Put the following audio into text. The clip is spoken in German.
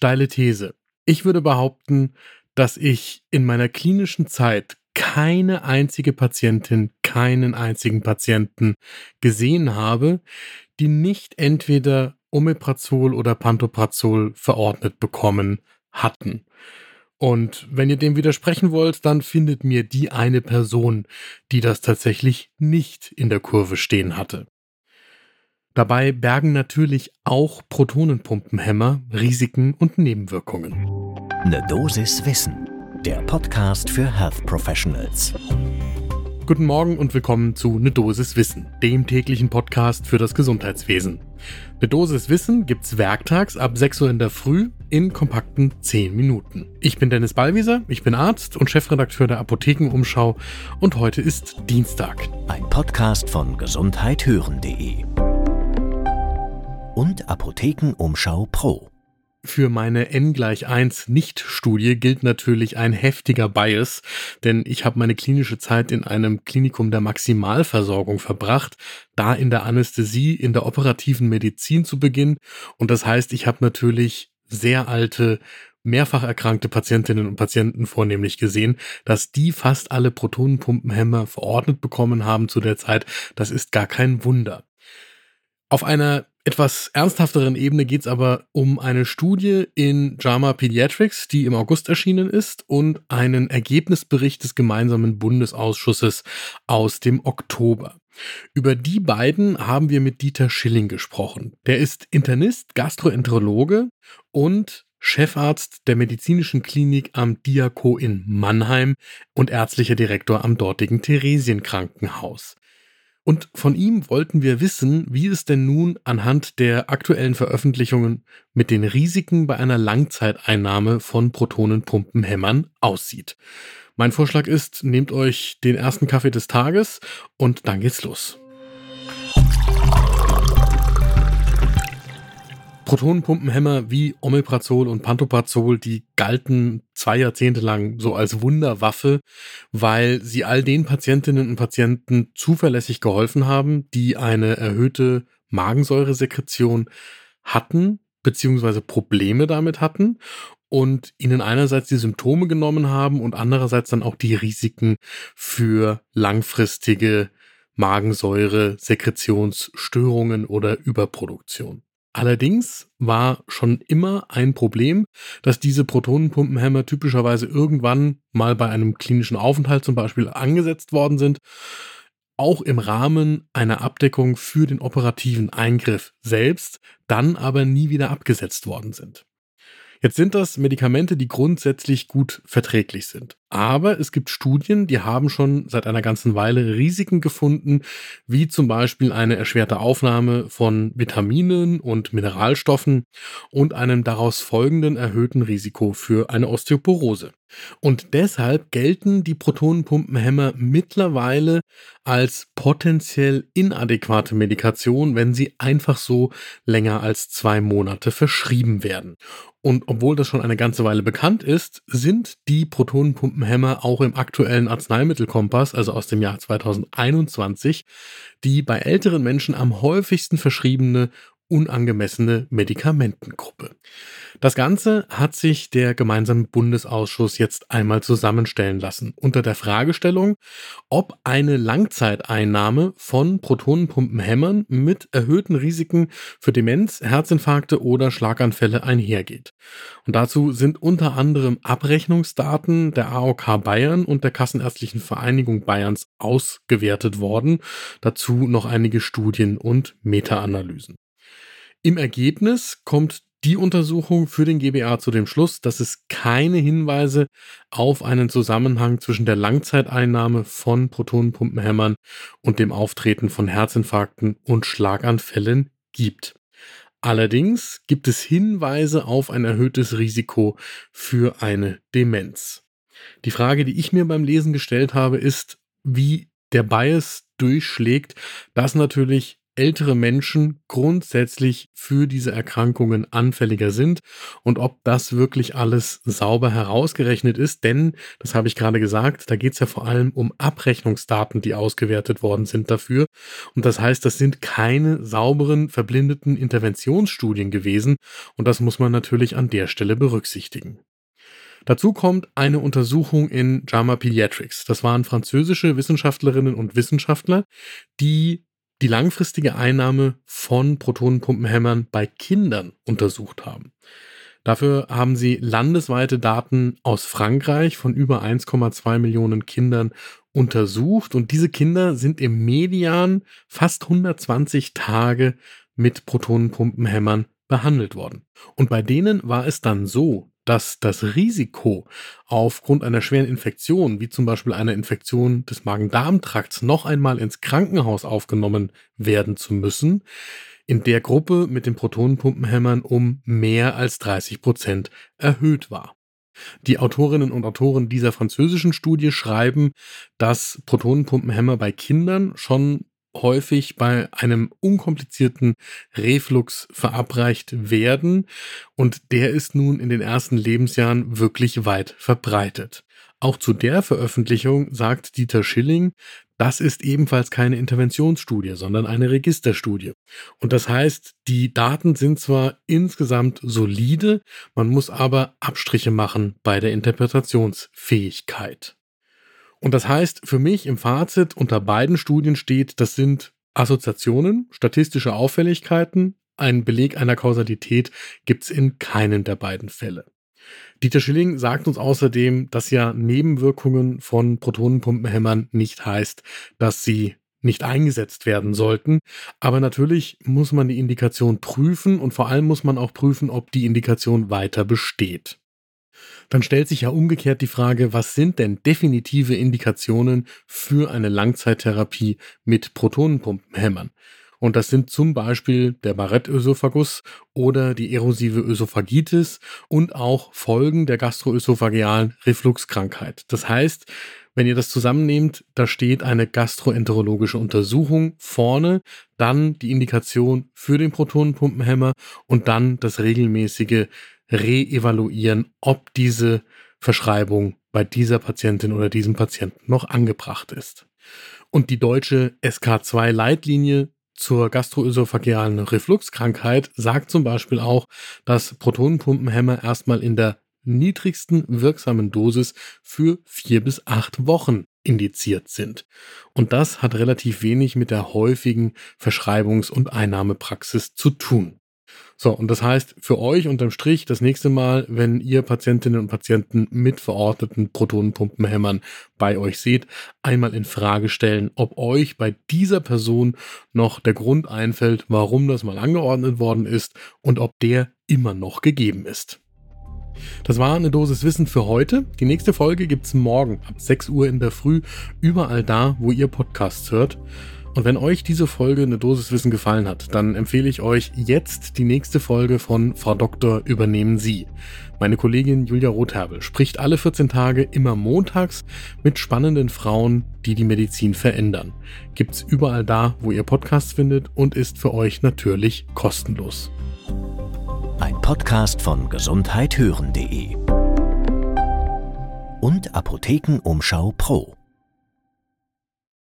steile These. Ich würde behaupten, dass ich in meiner klinischen Zeit keine einzige Patientin, keinen einzigen Patienten gesehen habe, die nicht entweder Omeprazol oder Pantoprazol verordnet bekommen hatten. Und wenn ihr dem widersprechen wollt, dann findet mir die eine Person, die das tatsächlich nicht in der Kurve stehen hatte. Dabei bergen natürlich auch Protonenpumpenhämmer Risiken und Nebenwirkungen. Eine Dosis Wissen, der Podcast für Health Professionals. Guten Morgen und willkommen zu Ne Dosis Wissen, dem täglichen Podcast für das Gesundheitswesen. Ne Dosis Wissen gibt's werktags ab 6 Uhr in der Früh in kompakten 10 Minuten. Ich bin Dennis Ballwieser, ich bin Arzt und Chefredakteur der Apothekenumschau und heute ist Dienstag. Ein Podcast von gesundheithören.de und Apothekenumschau Pro. Für meine N gleich 1 Nicht-Studie gilt natürlich ein heftiger Bias, denn ich habe meine klinische Zeit in einem Klinikum der Maximalversorgung verbracht, da in der Anästhesie, in der operativen Medizin zu Beginn. Und das heißt, ich habe natürlich sehr alte, mehrfach erkrankte Patientinnen und Patienten vornehmlich gesehen, dass die fast alle Protonenpumpenhämmer verordnet bekommen haben zu der Zeit. Das ist gar kein Wunder. Auf einer etwas ernsthafteren Ebene geht es aber um eine Studie in JAMA Pediatrics, die im August erschienen ist, und einen Ergebnisbericht des gemeinsamen Bundesausschusses aus dem Oktober. Über die beiden haben wir mit Dieter Schilling gesprochen. Der ist Internist, Gastroenterologe und Chefarzt der medizinischen Klinik am Diako in Mannheim und ärztlicher Direktor am dortigen Theresienkrankenhaus. Und von ihm wollten wir wissen, wie es denn nun anhand der aktuellen Veröffentlichungen mit den Risiken bei einer Langzeiteinnahme von Protonenpumpenhämmern aussieht. Mein Vorschlag ist, nehmt euch den ersten Kaffee des Tages und dann geht's los. Protonenpumpenhämmer wie Omeprazol und Pantoprazol, die galten zwei Jahrzehnte lang so als Wunderwaffe, weil sie all den Patientinnen und Patienten zuverlässig geholfen haben, die eine erhöhte Magensäuresekretion hatten, beziehungsweise Probleme damit hatten und ihnen einerseits die Symptome genommen haben und andererseits dann auch die Risiken für langfristige Magensäure, Sekretionsstörungen oder Überproduktion. Allerdings war schon immer ein Problem, dass diese Protonenpumpenhämmer typischerweise irgendwann mal bei einem klinischen Aufenthalt zum Beispiel angesetzt worden sind, auch im Rahmen einer Abdeckung für den operativen Eingriff selbst, dann aber nie wieder abgesetzt worden sind. Jetzt sind das Medikamente, die grundsätzlich gut verträglich sind. Aber es gibt Studien, die haben schon seit einer ganzen Weile Risiken gefunden, wie zum Beispiel eine erschwerte Aufnahme von Vitaminen und Mineralstoffen und einem daraus folgenden erhöhten Risiko für eine Osteoporose. Und deshalb gelten die Protonenpumpenhämmer mittlerweile als potenziell inadäquate Medikation, wenn sie einfach so länger als zwei Monate verschrieben werden. Und obwohl das schon eine ganze Weile bekannt ist, sind die Protonenpumpenhämmer auch im aktuellen Arzneimittelkompass, also aus dem Jahr 2021, die bei älteren Menschen am häufigsten verschriebene unangemessene Medikamentengruppe. Das Ganze hat sich der gemeinsame Bundesausschuss jetzt einmal zusammenstellen lassen unter der Fragestellung, ob eine Langzeiteinnahme von Protonenpumpenhämmern mit erhöhten Risiken für Demenz, Herzinfarkte oder Schlaganfälle einhergeht. Und dazu sind unter anderem Abrechnungsdaten der AOK Bayern und der Kassenärztlichen Vereinigung Bayerns ausgewertet worden, dazu noch einige Studien und Meta-Analysen. Im Ergebnis kommt die Untersuchung für den GBA zu dem Schluss, dass es keine Hinweise auf einen Zusammenhang zwischen der Langzeiteinnahme von Protonenpumpenhämmern und dem Auftreten von Herzinfarkten und Schlaganfällen gibt. Allerdings gibt es Hinweise auf ein erhöhtes Risiko für eine Demenz. Die Frage, die ich mir beim Lesen gestellt habe, ist, wie der Bias durchschlägt, dass natürlich ältere Menschen grundsätzlich für diese Erkrankungen anfälliger sind und ob das wirklich alles sauber herausgerechnet ist. Denn, das habe ich gerade gesagt, da geht es ja vor allem um Abrechnungsdaten, die ausgewertet worden sind dafür. Und das heißt, das sind keine sauberen, verblindeten Interventionsstudien gewesen. Und das muss man natürlich an der Stelle berücksichtigen. Dazu kommt eine Untersuchung in JAMA Pediatrics. Das waren französische Wissenschaftlerinnen und Wissenschaftler, die die langfristige Einnahme von Protonenpumpenhämmern bei Kindern untersucht haben. Dafür haben sie landesweite Daten aus Frankreich von über 1,2 Millionen Kindern untersucht und diese Kinder sind im Median fast 120 Tage mit Protonenpumpenhämmern behandelt worden. Und bei denen war es dann so, dass das Risiko aufgrund einer schweren Infektion, wie zum Beispiel einer Infektion des Magen-Darm-Trakts, noch einmal ins Krankenhaus aufgenommen werden zu müssen, in der Gruppe mit den Protonenpumpenhämmern um mehr als 30 Prozent erhöht war. Die Autorinnen und Autoren dieser französischen Studie schreiben, dass Protonenpumpenhämmer bei Kindern schon häufig bei einem unkomplizierten Reflux verabreicht werden und der ist nun in den ersten Lebensjahren wirklich weit verbreitet. Auch zu der Veröffentlichung sagt Dieter Schilling, das ist ebenfalls keine Interventionsstudie, sondern eine Registerstudie. Und das heißt, die Daten sind zwar insgesamt solide, man muss aber Abstriche machen bei der Interpretationsfähigkeit. Und das heißt für mich im Fazit unter beiden Studien steht, das sind Assoziationen, statistische Auffälligkeiten, ein Beleg einer Kausalität gibt es in keinen der beiden Fälle. Dieter Schilling sagt uns außerdem, dass ja Nebenwirkungen von Protonenpumpenhämmern nicht heißt, dass sie nicht eingesetzt werden sollten. Aber natürlich muss man die Indikation prüfen und vor allem muss man auch prüfen, ob die Indikation weiter besteht. Dann stellt sich ja umgekehrt die Frage, was sind denn definitive Indikationen für eine Langzeittherapie mit Protonenpumpenhämmern? Und das sind zum Beispiel der Barrett-Ösophagus oder die erosive Ösophagitis und auch Folgen der gastroösophagealen Refluxkrankheit. Das heißt, wenn ihr das zusammennehmt, da steht eine gastroenterologische Untersuchung vorne, dann die Indikation für den Protonenpumpenhämmer und dann das regelmäßige reevaluieren, ob diese Verschreibung bei dieser Patientin oder diesem Patienten noch angebracht ist. Und die deutsche SK2-Leitlinie zur gastroösophagealen Refluxkrankheit sagt zum Beispiel auch, dass Protonenpumpenhämmer erstmal in der niedrigsten wirksamen Dosis für vier bis acht Wochen indiziert sind. Und das hat relativ wenig mit der häufigen Verschreibungs- und Einnahmepraxis zu tun. So, und das heißt für euch unterm Strich das nächste Mal, wenn ihr Patientinnen und Patienten mit verordneten Protonenpumpenhämmern bei euch seht, einmal in Frage stellen, ob euch bei dieser Person noch der Grund einfällt, warum das mal angeordnet worden ist und ob der immer noch gegeben ist. Das war eine Dosis Wissen für heute. Die nächste Folge gibt's morgen ab 6 Uhr in der Früh, überall da, wo ihr Podcasts hört. Und wenn euch diese Folge eine Dosis Wissen gefallen hat, dann empfehle ich euch jetzt die nächste Folge von Frau Doktor übernehmen Sie. Meine Kollegin Julia Rotherbel spricht alle 14 Tage immer montags mit spannenden Frauen, die die Medizin verändern. Gibt's überall da, wo ihr Podcasts findet und ist für euch natürlich kostenlos. Ein Podcast von gesundheithören.de und Apothekenumschau Pro.